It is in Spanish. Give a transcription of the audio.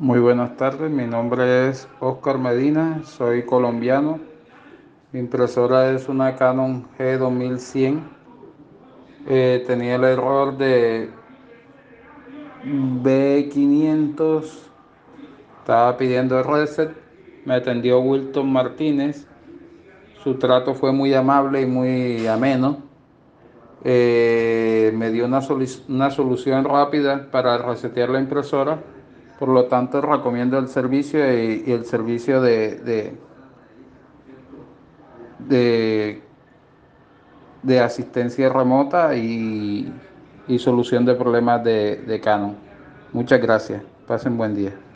Muy buenas tardes, mi nombre es Oscar Medina, soy colombiano. Mi impresora es una Canon G2100. Eh, tenía el error de B500. Estaba pidiendo reset. Me atendió Wilton Martínez. Su trato fue muy amable y muy ameno. Eh, me dio una, una solución rápida para resetear la impresora por lo tanto, recomiendo el servicio y, el servicio de, de, asistencia remota y, solución de problemas de, de Canon. Muchas gracias. Pasen buen día.